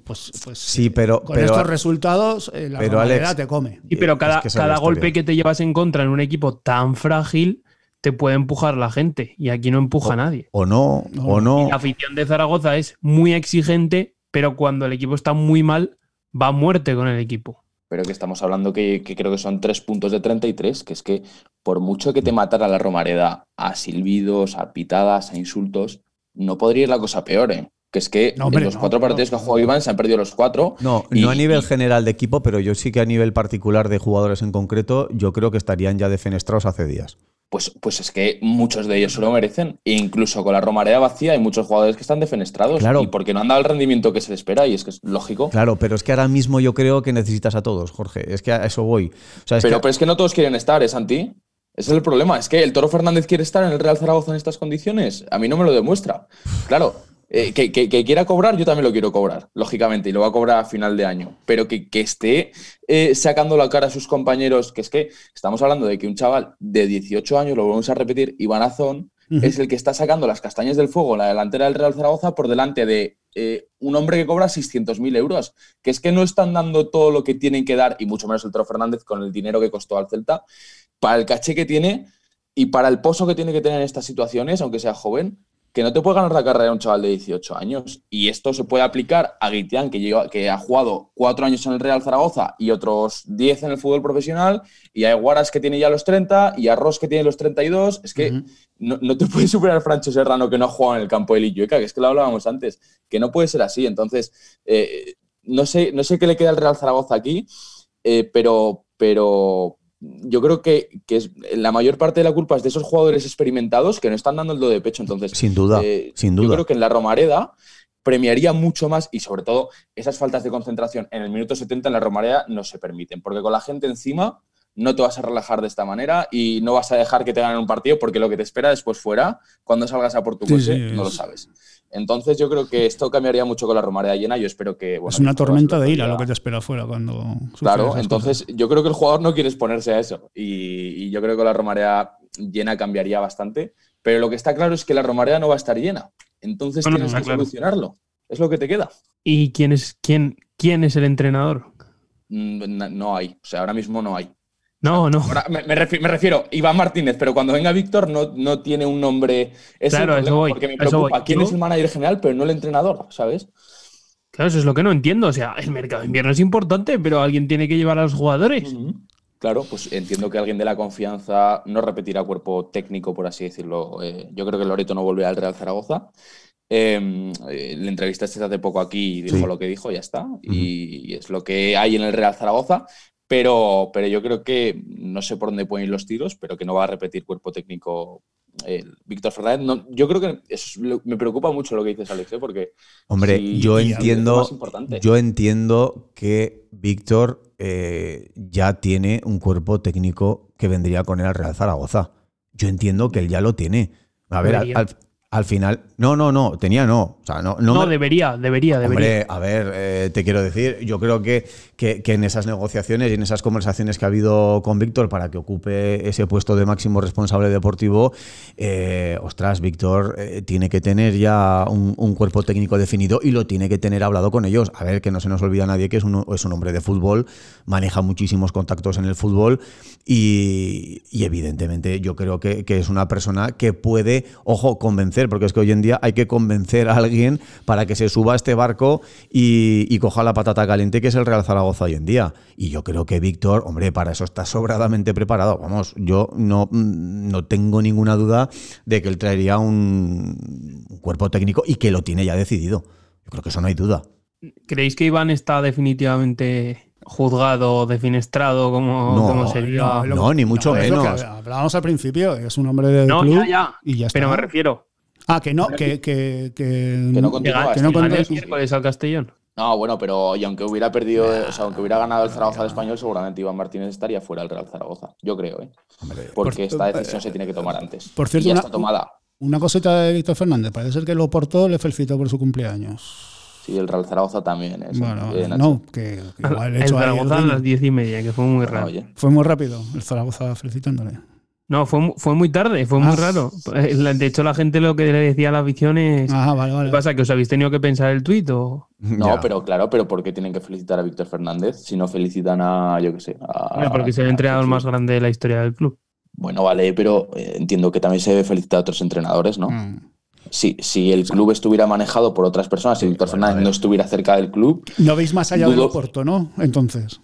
Pues, pues sí, pero, con estos resultados eh, la pero te come. Y pero cada, cada golpe que te llevas en contra en un equipo tan frágil te puede empujar la gente y aquí no empuja nadie. O no, o no. la afición de Zaragoza es muy exigente, pero cuando el equipo está muy mal, va a muerte con el equipo. Pero que estamos hablando que, creo que son tres puntos de 33, que es que por mucho que te matara la Romareda a silbidos, a pitadas, a insultos, no podría ir la cosa peor, ¿eh? Que es que en los cuatro partidos que ha jugado Iván se han perdido los cuatro. No, no a nivel general de equipo, pero yo sí que a nivel particular de jugadores en concreto, yo creo que estarían ya defenestrados hace días pues, pues es que muchos de ellos se lo merecen. E incluso con la Romarea vacía hay muchos jugadores que están defenestrados claro. y porque no han dado el rendimiento que se espera y es que es lógico. Claro, pero es que ahora mismo yo creo que necesitas a todos, Jorge. Es que a eso voy. pero, pero es que no todos quieren estar, ¿es ¿eh, Santi? Ese es el problema. Es que el Toro Fernández quiere estar en el Real Zaragoza en estas condiciones. A mí no me lo demuestra. Claro, eh, que, quiera cobrar, yo también lo quiero cobrar, lógicamente, y lo va a cobrar a final de año. Pero que, esté eh, sacando la cara a sus compañeros, que es que estamos hablando de que un chaval de 18 años, lo volvemos a repetir, Iván Azón, es el que está sacando las castañas del fuego la delantera del Real Zaragoza por delante de eh, un hombre que cobra 600.000 euros. Que es que no están dando todo lo que tienen que dar, y mucho menos el Toro Fernández con el dinero que costó al Celta, para el caché que tiene y para el pozo que tiene que tener en estas situaciones, aunque sea joven que no te puede ganar la carrera un chaval de 18 años. Y esto se puede aplicar a Guitián, que, que ha jugado cuatro años en el Real Zaragoza y otros 10 en el fútbol profesional, y a Guaras que tiene ya los 30, y a Ross que tiene los 32. Es que no, te puede superar Francho Serrano que no ha jugado en el campo de Lillueca, que es que lo hablábamos antes, que no puede ser así. Entonces, eh, no, sé, no sé qué le queda al Real Zaragoza aquí, eh, pero, pero, yo creo que, es, la mayor parte de la culpa es de esos jugadores experimentados que no están dando el do de pecho. Entonces, sin duda, eh, sin duda. Yo creo que en la Romareda premiaría mucho más y sobre todo esas faltas de concentración en el minuto 70 en la Romareda no se permiten, porque con la gente encima no te vas a relajar de esta manera y no vas a dejar que te ganen un partido porque lo que te espera después fuera, cuando salgas a por tu no lo sabes. Entonces yo creo que esto cambiaría mucho con la Romareda llena. Yo espero que... es una tormenta de ira lo que te espera afuera cuando... Claro, entonces yo creo que el jugador no quiere exponerse a eso. Y, yo creo que la Romareda llena cambiaría bastante. Pero lo que está claro es que la Romareda no va a estar llena. Entonces tienes que solucionarlo. Es lo que te queda. ¿Y quién es, quién, quién es el entrenador? Mm, no hay. O sea, ahora mismo no hay. No, no. me, refiero, Iván Martínez, pero cuando venga Víctor no, no tiene un nombre. claro, eso voy. Porque me preocupa quién es el manager general, pero no el entrenador, ¿sabes? Claro, eso es lo que no entiendo. O sea, el mercado de invierno es importante, pero alguien tiene que llevar a los jugadores. Claro, pues entiendo que alguien de la confianza no repetirá cuerpo técnico, por así decirlo. Eh, yo creo que Loreto no volverá al Real Zaragoza. Eh, le entrevistaste hace poco aquí y dijo lo que dijo, ya está. y, es lo que hay en el Real Zaragoza. Pero, pero yo creo que no sé por dónde pueden ir los tiros, pero que no va a repetir cuerpo técnico el Víctor Fernández. yo creo que me preocupa mucho lo que dices, Alex, ¿eh? porque. Hombre, yo entiendo. Yo entiendo que Víctor eh, ya tiene un cuerpo técnico que vendría con él al Real Zaragoza. Yo entiendo que él ya lo tiene. A ver, al, al final, no, no, no, tenía no. O sea, no, no, debería, debería, debería. Hombre, a ver, eh, te quiero decir, yo creo que, que, en esas negociaciones y en esas conversaciones que ha habido con Víctor para que ocupe ese puesto de máximo responsable deportivo, eh, ostras, Víctor eh, tiene que tener ya un, cuerpo técnico definido y lo tiene que tener hablado con ellos. A ver, que no se nos olvida nadie que es un, es un hombre de fútbol, maneja muchísimos contactos en el fútbol y, y evidentemente yo creo que, que es una persona que puede, ojo, convencer porque es que hoy en día hay que convencer a alguien para que se suba a este barco y, coja la patata caliente que es el Real Zaragoza hoy en día. Y yo creo que Víctor, hombre, para eso está sobradamente preparado. Vamos, yo no, no tengo ninguna duda de que él traería un cuerpo técnico y que lo tiene ya decidido. Yo creo que eso no hay duda. ¿Creéis que Iván está definitivamente juzgado, defenestrado, como, como sería. No, ni mucho menos. hablábamos al principio, es un hombre de no, club ya, ya. y ya está. Pero me refiero, Ah, que no, que, que, que no continúa. Que no continúa. el miércoles al Castellón. No, bueno, pero y aunque hubiera perdido, o sea, aunque hubiera ganado el Zaragoza de español, seguramente Iván Martínez estaría fuera del Real Zaragoza. Yo creo, ¿eh? Porque esta decisión se tiene que tomar antes. Por cierto, Y ya una, está tomada. una cosita de Víctor Fernández. Parece ser que lo portó, le felicitó por su cumpleaños. Sí, el Real Zaragoza también. Bueno, Eh, Nacho. no, que, que igual el hecho ahí Zaragoza a el- las diez y media, que fue muy Bueno, raro. oye. Fue muy rápido el Zaragoza felicitándole. No, fue, fue muy tarde, fue muy Ah. raro. Eh, De hecho, la gente lo que le decía a la afición es. Ajá, vale, ¿Qué vale. pasa? ¿Que os habéis tenido que pensar el tuit o.? No, Ya. pero claro, pero ¿por qué tienen que felicitar a Víctor Fernández si no felicitan a, yo qué sé, a... Bueno, porque es el entrenador más grande de la historia del club. Bueno, vale, pero eh, entiendo que también se debe felicitar a otros entrenadores, ¿no? Mm. Si, si el club estuviera manejado por otras personas, si Víctor Fernández no estuviera cerca del club, No veis más allá del Dudo- Oporto, ¿no? Entonces.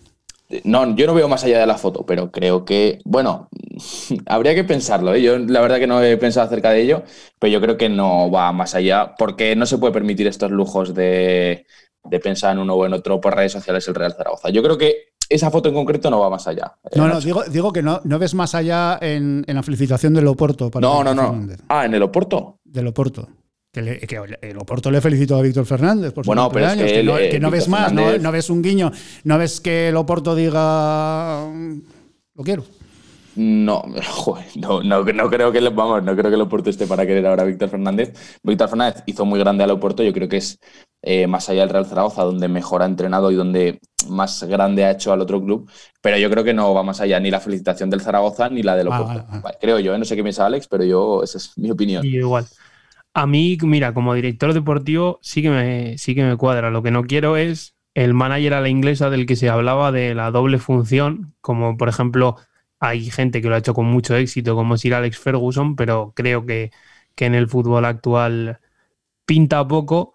No, yo no veo más allá de la foto, pero creo que, bueno, habría que pensarlo, ¿eh? Yo la verdad que no he pensado acerca de ello, pero yo creo que no va más allá, porque no se puede permitir estos lujos de, de pensar en uno o en otro por redes sociales el Real Zaragoza. Yo creo que esa foto en concreto no va más allá. eh, No, no, digo, digo que no, no ves más allá en, en la felicitación del Oporto. para no, no, no. Ah, en el Oporto. Del Oporto. Que, le- que el Oporto le felicitó a Víctor Fernández por su Bueno, pero es cumpleaños, que él, no, eh, que no ves más, no, no ves un guiño, no ves que el Oporto diga "Mm, lo quiero. No, joder, no, no, no creo que le, vamos, no creo que el Oporto esté para querer ahora a Víctor Fernández. Víctor Fernández hizo muy grande al Oporto, yo creo que es eh, más allá del Real Zaragoza, donde mejor ha entrenado y donde más grande ha hecho al otro club, pero yo creo que no va más allá ni la felicitación del Zaragoza ni la del Ah, Oporto. creo yo, ¿eh? no sé qué piensa Alex, pero yo, esa es mi opinión. Y igual. A mí, mira, como director deportivo, sí que me, sí que me cuadra. Lo que no quiero es el manager a la inglesa del que se hablaba de la doble función, como por ejemplo, hay gente que lo ha hecho con mucho éxito, como Sir Alex Ferguson, pero creo que, que en el fútbol actual pinta poco.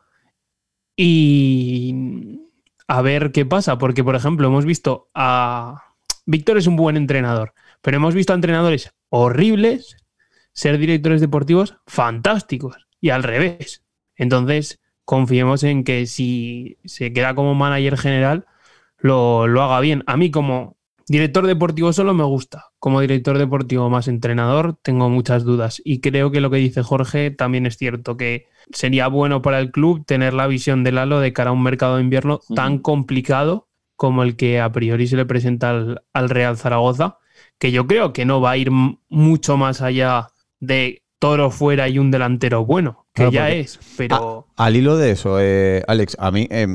Y a ver qué pasa, porque por ejemplo, hemos visto a. Víctor es un buen entrenador, pero hemos visto a entrenadores horribles ser directores deportivos fantásticos y al revés. Entonces, confiemos en que si se queda como manager general, lo, lo haga bien. A mí como director deportivo solo me gusta. Como director deportivo más entrenador tengo muchas dudas y creo que lo que dice Jorge también es cierto, que sería bueno para el club tener la visión de Lalo de cara a un mercado de invierno tan complicado como el que a priori se le presenta al, al Real Zaragoza, que yo creo que no va a ir mucho más allá de Toro fuera y un delantero bueno, que Claro, ya es, pero... Al hilo de eso, eh, Alex, a mí, eh,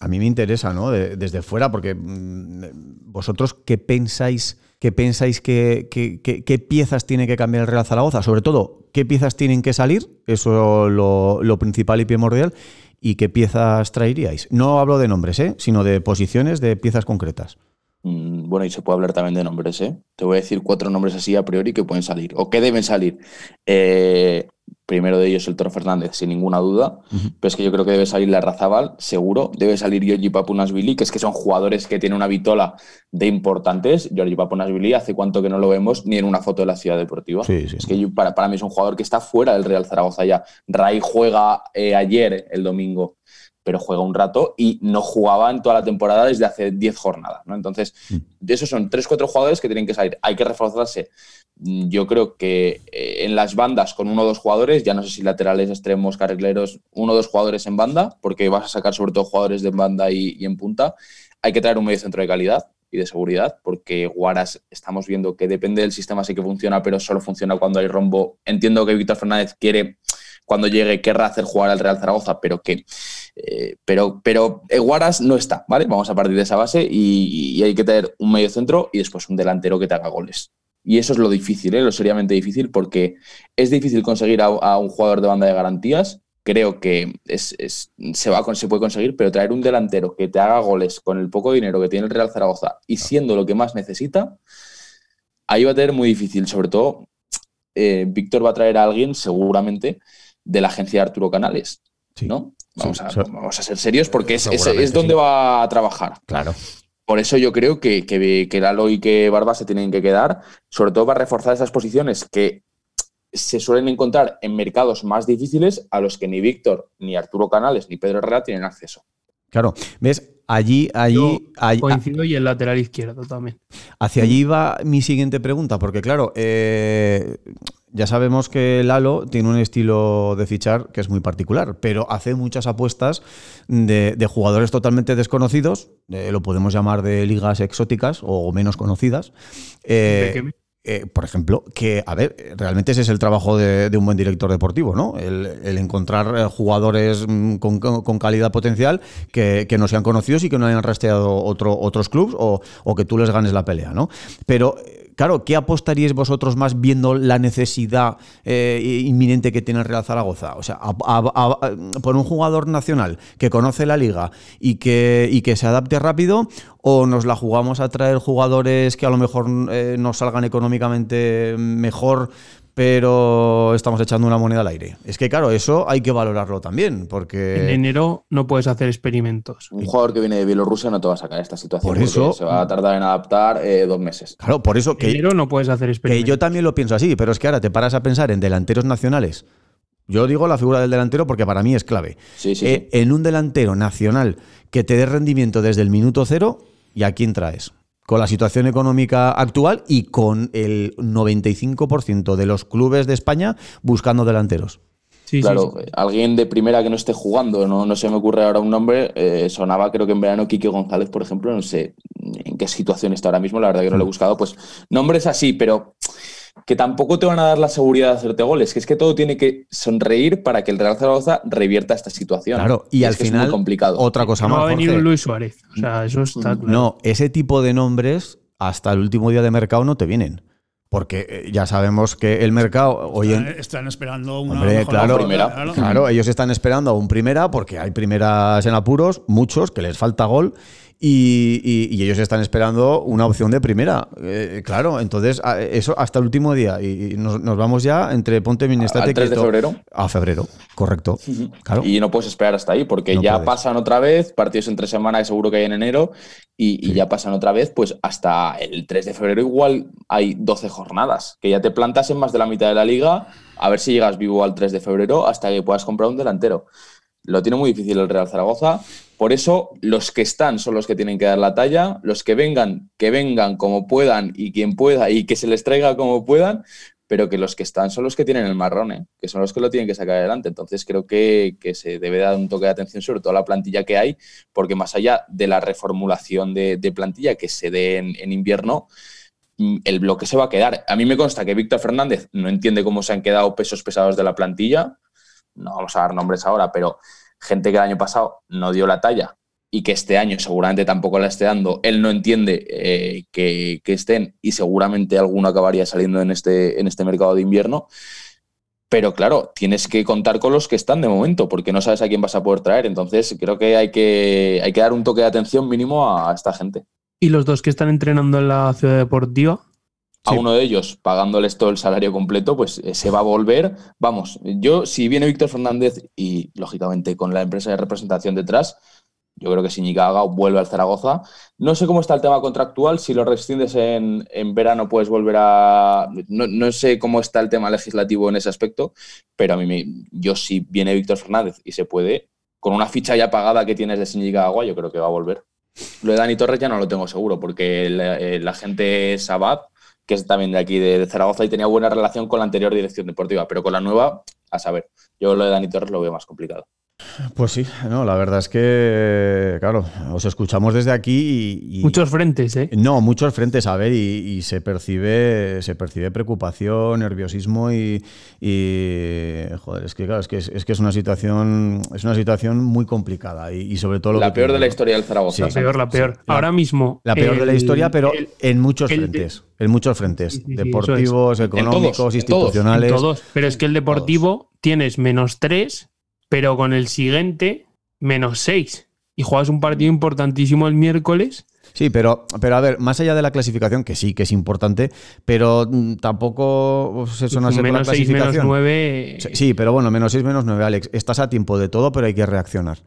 a mí me interesa, ¿no? De- desde fuera, porque mm, vosotros, ¿qué pensáis, qué pensáis que, que- que- qué piezas tiene que cambiar el Real Zaragoza? Sobre todo, ¿qué piezas tienen que salir? Eso lo, lo principal y primordial. ¿Y qué piezas traeríais? No hablo de nombres, ¿eh? sino de posiciones, de piezas concretas. Mm, Bueno, y se puede hablar también de nombres, ¿eh? Te voy a decir cuatro nombres así a priori que pueden salir, o que deben salir. Eh, primero de ellos el Toro Fernández, sin ninguna duda, pero es que yo creo que debe salir la Razabal, seguro, debe salir Giorgi Papunasvili, que es que son jugadores que tienen una vitola de importantes. Giorgi Papunasvili, hace cuánto que no lo vemos ni en una foto de la ciudad deportiva. Sí, sí. Es que yo- para, para mí es un jugador que está fuera del Real Zaragoza ya. Ray juega eh, ayer, el domingo, pero juega un rato y no jugaba en toda la temporada desde hace 10 jornadas. ¿no? Entonces, Mm. de esos son 3-4 jugadores que tienen que salir. Hay que reforzarse. Yo creo que eh, en las bandas con uno o dos jugadores, ya no sé si laterales, extremos, carrileros, uno o dos jugadores en banda, porque vas a sacar sobre todo jugadores de banda y, y en punta. Hay que traer un medio centro de calidad y de seguridad, porque Guaras estamos viendo que depende del sistema, sí que funciona, pero solo funciona cuando hay rombo. Entiendo que Víctor Fernández quiere, cuando llegue, querrá hacer jugar al Real Zaragoza, pero que eh, pero, pero eh, Guaras no está, ¿vale? Vamos a partir de esa base y, y hay que tener un medio centro y después un delantero que te haga goles. Y eso es lo difícil, ¿eh? lo seriamente difícil, porque es difícil conseguir a, a un jugador de banda de garantías. Creo que es, es- se, va, se puede conseguir, pero traer un delantero que te haga goles con el poco dinero que tiene el Real Zaragoza y siendo lo que más necesita, ahí va a tener muy difícil. Sobre todo, eh, Víctor va a traer a alguien, seguramente, de la agencia de Arturo Canales. Sí. ¿no? Vamos, Sí, a, vamos a ser serios porque es, es- es donde sí. va a trabajar. Claro. Por eso yo creo que, que, que Lalo y que Barba se tienen que quedar, sobre todo para reforzar esas posiciones que se suelen encontrar en mercados más difíciles a los que ni Víctor, ni Arturo Canales, ni Pedro Herrera tienen acceso. Claro, ves, allí, allí, allí- Coincido y el lateral izquierdo también. Hacia allí va mi siguiente pregunta, porque claro, eh, ya sabemos que Lalo tiene un estilo de fichar que es muy particular, pero hace muchas apuestas de, de jugadores totalmente desconocidos, eh, lo podemos llamar de ligas exóticas o menos conocidas. eh. Eh, por ejemplo, que, a ver, realmente ese es el trabajo de, un buen director deportivo, ¿no? El, el encontrar eh, jugadores mm, con, con calidad potencial que, que no sean conocidos y que no hayan rastreado otro, otros clubes o, o que tú les ganes la pelea, ¿no? Pero, eh, claro, ¿qué apostaríais vosotros más viendo la necesidad eh, inminente que tiene el Real Zaragoza? O sea, por un jugador nacional que conoce la liga y que, y que se adapte rápido, o nos la jugamos a traer jugadores que a lo mejor eh, nos salgan económicamente mejor, pero estamos echando una moneda al aire. Es que, claro, eso hay que valorarlo también, En porque. enero no puedes hacer experimentos. Un jugador que viene de Bielorrusia no te va a sacar esta situación. Por eso- Se va a tardar en adaptar eh, dos meses. Claro, por eso En que, enero no puedes hacer que experimentos. yo también lo pienso así, pero es que ahora te paras a pensar en delanteros nacionales. Yo digo la figura del delantero porque para mí es clave. Sí, sí, Eh, sí. En un delantero nacional que te dé rendimiento desde el minuto cero, ¿y a quién traes? Con la situación económica actual y con el 95% de los clubes de España buscando delanteros. Sí, sí, claro, sí. eh, alguien de primera que no esté jugando, no, no se me ocurre ahora un nombre, eh, sonaba creo que en verano Quique González, por ejemplo, no sé en qué situación está ahora mismo, la verdad que no Mm. lo he buscado, pues nombres así, pero que tampoco te van a dar la seguridad de hacerte goles, que es que todo tiene que sonreír para que el Real Zaragoza revierta esta situación. Claro, y al es final, muy complicado. otra cosa no más. va a venir Jorge. Luis Suárez. O sea, eso está claro. No, ese tipo de nombres hasta el último día de mercado no te vienen. Porque eh, ya sabemos que el mercado hoy en, Están, esperando una Hombre, mejor claro, primera. claro. Claro, ellos están esperando a un primera porque hay primeras en apuros, muchos, que les falta gol. Y, y- y ellos están esperando una opción de primera. Eh, claro, entonces a- eso hasta el último día. Y, y nos, nos vamos ya entre Ponte Minestate Al 3 de febrero. A febrero, correcto. Claro. Y no puedes esperar hasta ahí, porque No ya puedes. pasan otra vez, partidos entre semana que seguro que hay en enero, y, y Sí. ya pasan otra vez, pues hasta el 3 de febrero igual hay 12 jornadas, que ya te plantas en más de la mitad de la liga, a ver si llegas vivo al 3 de febrero hasta que puedas comprar un delantero. Lo tiene muy difícil el Real Zaragoza, por eso los que están son los que tienen que dar la talla, los que vengan, que vengan como puedan y quien pueda y que se les traiga como puedan, pero que los que están son los que tienen el marrón, ¿eh? que son los que lo tienen que sacar adelante. Entonces creo que, que se debe dar un toque de atención sobre todo a la plantilla que hay, porque más allá de la reformulación de, plantilla que se dé en, en invierno, mm, el bloque se va a quedar. A mí me consta que Víctor Fernández no entiende cómo se han quedado pesos pesados de la plantilla, no vamos a dar nombres ahora, pero gente que el año pasado no dio la talla y que este año seguramente tampoco la esté dando, él no entiende eh, que, que estén y seguramente alguno acabaría saliendo en este, en este mercado de invierno. Pero claro, tienes que contar con los que están de momento, porque no sabes a quién vas a poder traer. Entonces, creo que hay que, hay que dar un toque de atención mínimo a esta gente. Y los dos que están entrenando en la ciudad deportiva, A Sí. uno de ellos, pagándoles todo el salario completo, pues eh, se va a volver. Vamos, yo, si viene Víctor Fernández y, lógicamente, con la empresa de representación detrás, yo creo que si vuelve al Zaragoza. No sé cómo está el tema contractual, si lo rescindes en, en verano puedes volver a... No, no sé cómo está el tema legislativo en ese aspecto, pero a mí, me, yo si viene Víctor Fernández y se puede, con una ficha ya pagada que tienes de Ñicaga, yo creo que va a volver. Lo de Dani Torres ya no lo tengo seguro, porque la, eh, la gente Sabat, que es también de aquí de, Zaragoza, y tenía buena relación con la anterior dirección deportiva, pero con la nueva, a saber. Yo lo de Dani Torres lo veo más complicado. Pues sí, no, la verdad es que, claro, os escuchamos desde aquí y. y- muchos frentes, ¿eh? No, muchos frentes a ver y, y se percibe se percibe preocupación, nerviosismo y, y, joder, es que claro, es que es, es que es una situación es una situación muy complicada y, y sobre todo lo La que peor de la historia del Zaragoza. Sí, La peor, la peor. La- Ahora mismo. la peor de la historia, pero el- en muchos el frentes, en muchos frentes, Sí, sí, sí, eso deportivos, económicos, todos, en institucionales. en todos. Pero es que el deportivo tienes menos 3, pero con el siguiente menos 6. Y juegas un partido importantísimo el miércoles. Sí, pero, pero a ver, más allá de la clasificación, que sí, que es importante, pero mm, tampoco se suena a ser con la menos 6, menos clasificación. 9. Sí, sí, pero bueno, menos 6, menos 9, Alex. Estás a tiempo de todo, pero hay que reaccionar.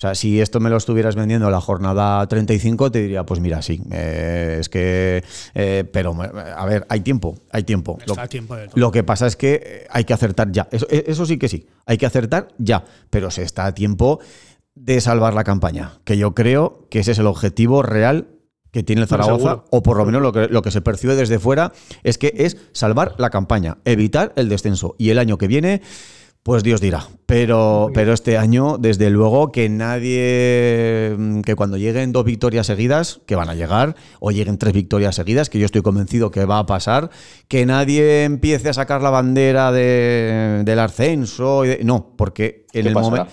O sea, si esto me lo estuvieras vendiendo en la jornada 35, te diría, pues mira, sí, eh, es que... eh, pero, a ver, hay tiempo, hay tiempo. Lo, Está a tiempo de todo. lo que pasa es que eh, hay que acertar ya. Eso, eso sí que sí, hay que acertar ya, pero se está a tiempo de salvar la campaña, que yo creo que ese es el objetivo real que tiene el Zaragoza, o por lo menos lo que, lo que se percibe desde fuera, es que es salvar la campaña, evitar el descenso. Y el año que viene, pues Dios dirá. Pero, pero este año, desde luego, que nadie, mm, que cuando lleguen dos victorias seguidas, que van a llegar, o lleguen tres victorias seguidas, que yo estoy convencido que va a pasar, que nadie empiece a sacar la bandera de- del ascenso. y de- no, porque en ¿Qué el momento...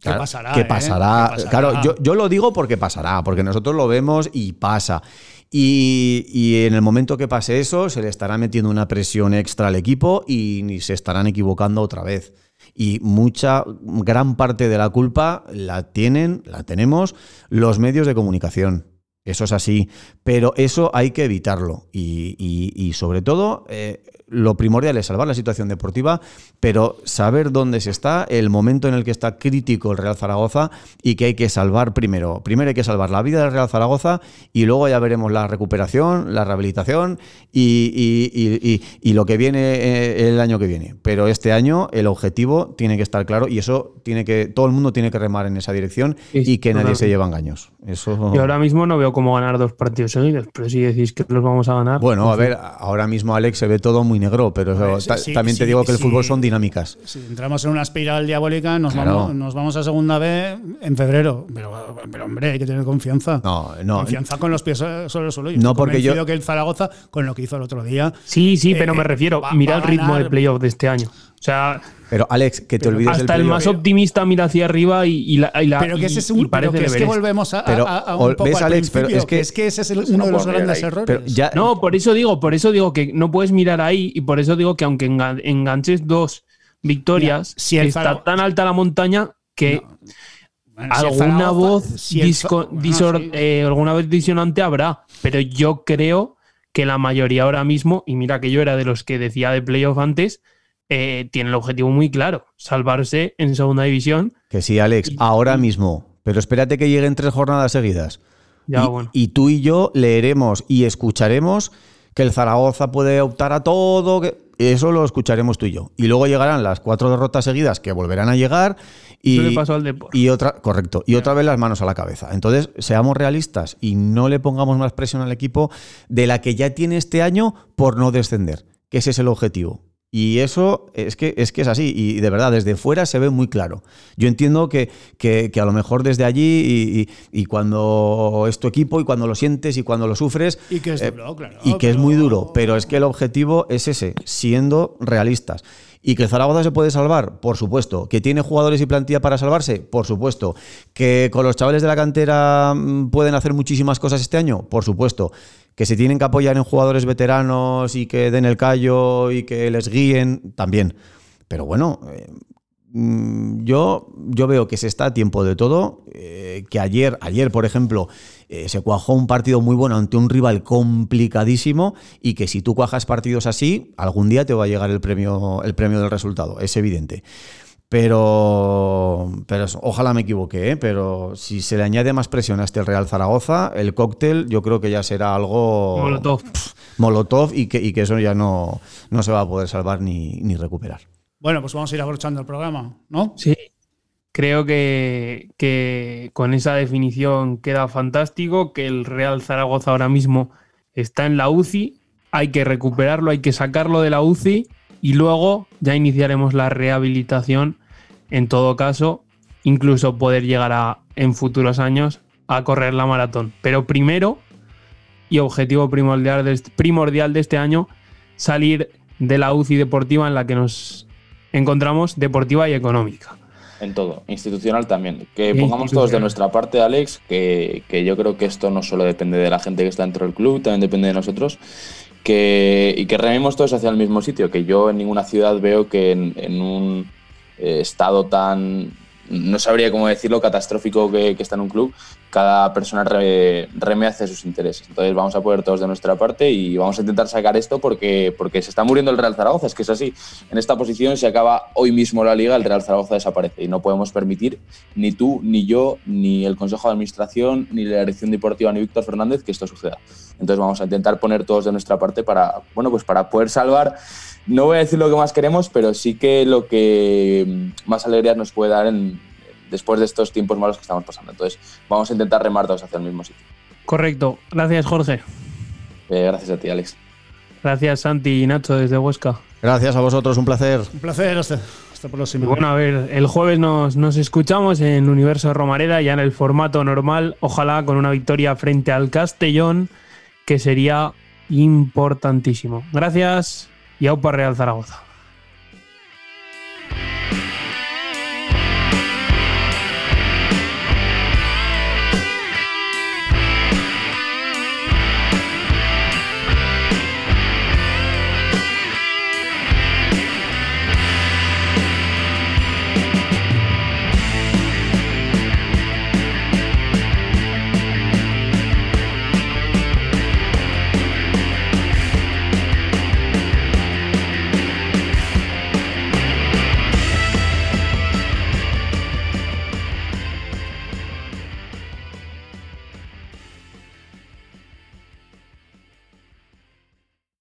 ¿Qué Claro, pasará, ¿Qué eh? pasará? Claro, yo, yo lo digo porque pasará, porque nosotros lo vemos y pasa. Y, y en el momento que pase eso, se le estará metiendo una presión extra al equipo y ni se estarán equivocando otra vez. Y mucha, gran parte de la culpa la tienen, la tenemos los medios de comunicación. Eso es así. Pero eso hay que evitarlo. Y, y- y sobre todo, eh, lo primordial es salvar la situación deportiva, pero saber dónde se está, el momento en el que está crítico el Real Zaragoza y que hay que salvar primero. Primero hay que salvar la vida del Real Zaragoza y luego ya veremos la recuperación, la rehabilitación y, y- y- y- y lo que viene eh, el año que viene. Pero este año el objetivo tiene que estar claro y eso tiene que, todo el mundo tiene que remar en esa dirección y que nadie se lleva engaños. Eso. Yo ahora mismo no veo cómo ganar dos partidos seguidos, pero si decís que los vamos a ganar. Bueno, a ver, ahora mismo Alex se ve todo muy negro, pero eso- ver, sí, ta- sí, también te digo que el sí. fútbol son dinámicas. Si entramos en una espiral diabólica, nos, Claro. vamos, nos vamos a segunda B en febrero. Pero, pero, hombre, hay que tener confianza. No, no. Confianza con los pies sobre el suelo. Yo No, porque yo- que el Zaragoza, con lo que hizo el otro día, Sí, sí, pero Eh, me refiero, va- mira va el ritmo ganar- de playoff de este año. O sea, Pero Alex, que te olvides hasta el más optimista mira hacia arriba y, y la, y la- pero que ese es un, pero parece que es que volvemos a, Pero, a- a ol- un poco ¿ves, al Alex? Pero es que- que ese es el- uno no de los grandes ahí. errores. Pero ya, No, por eso digo, por eso digo que no puedes mirar ahí y por eso digo que aunque engan- enganches dos victorias, Mira, si el está tan alta la montaña que Bueno, alguna voz si el disco- Za- bueno, disor- sí. eh, alguna vez disonante habrá, pero yo creo que la mayoría ahora mismo, y mira que yo era de los que decía de playoff antes, eh, tiene el objetivo muy claro, salvarse en segunda división. que sí, Alex, ahora mismo. Pero espérate que lleguen tres jornadas seguidas. Ya, y, bueno. y tú y yo leeremos y escucharemos que el Zaragoza puede optar a todo. que- eso lo escucharemos tú y yo. Y luego llegarán las cuatro derrotas seguidas que volverán a llegar. Y, Eso le pasó al y otra, correcto, y otra vez las manos a la cabeza. Entonces, seamos realistas y no le pongamos más presión al equipo de la que ya tiene este año por no descender, que ese es el objetivo. Y eso es que, es que es así, y de verdad, desde fuera se ve muy claro. Yo entiendo que, que- que a lo mejor desde allí, y, y- y cuando es tu equipo, y cuando lo sientes, y cuando lo sufres, Y que es eh, duro, claro. y que es muy duro, pero es que el objetivo es ese, siendo realistas. ¿Y que el Zaragoza se puede salvar? Por supuesto. ¿Que tiene jugadores y plantilla para salvarse? Por supuesto. ¿Que con los chavales de la cantera mm, pueden hacer muchísimas cosas este año? Por supuesto. ¿Que se tienen que apoyar en jugadores veteranos y que den el callo y que les guíen? También. Pero bueno, eh, Mm, Yo, yo veo que se está a tiempo de todo. eh, que ayer, ayer, por ejemplo, eh, se cuajó un partido muy bueno ante un rival complicadísimo. Y que si tú cuajas partidos así, algún día te va a llegar el premio, el premio del resultado. Es evidente. Pero, pero ojalá me equivoque, ¿eh? pero si se le añade más presión a este Real Zaragoza, el cóctel yo creo que ya será algo Molotov. molotov y que, y que eso ya no, no se va a poder salvar ni, ni recuperar. Bueno, pues vamos a ir abrochando el programa, ¿no? Sí. Creo que, que con esa definición queda fantástico, que el Real Zaragoza ahora mismo está en la UCI, hay que recuperarlo, hay que sacarlo de la UCI y luego ya iniciaremos la rehabilitación, en todo caso, incluso poder llegar a, en futuros años a correr la maratón. Pero primero, y objetivo primordial de este, primordial de este año, salir de la UCI deportiva en la que nos encontramos, deportiva y económica. En todo, institucional también. Que pongamos todos de nuestra parte, Alex, que, que yo creo que esto no solo depende de la gente que está dentro del club, también depende de nosotros. Que, y que rememos todos hacia el mismo sitio, que yo en ninguna ciudad veo que en, en un eh, estado tan, no sabría cómo decirlo, catastrófico que, está en un club, cada persona re- reme hacia sus intereses. Entonces vamos a poner todos de nuestra parte y vamos a intentar sacar esto porque, porque se está muriendo el Real Zaragoza, es que es así. En esta posición se acaba hoy mismo la liga, el Real Zaragoza desaparece y no podemos permitir ni tú, ni yo, ni el Consejo de Administración, ni la Dirección Deportiva, ni Víctor Fernández que esto suceda. Entonces vamos a intentar poner todos de nuestra parte para, bueno, pues para poder salvar, no voy a decir lo que más queremos, pero sí que lo que mm, más alegrías nos puede dar en, después de estos tiempos malos que estamos pasando. Entonces, vamos a intentar remar todos hacia el mismo sitio. Correcto. Gracias, Jorge. Eh, gracias a ti, Alex. Gracias, Santi y Nacho, desde Huesca. Gracias a vosotros, un placer. Un placer, hasta, hasta próxima. Y bueno, a ver, el jueves nos, nos escuchamos en Universo Romareda, ya en el formato normal, ojalá con una victoria frente al Castellón, que sería importantísimo. Gracias y aupa Real Zaragoza.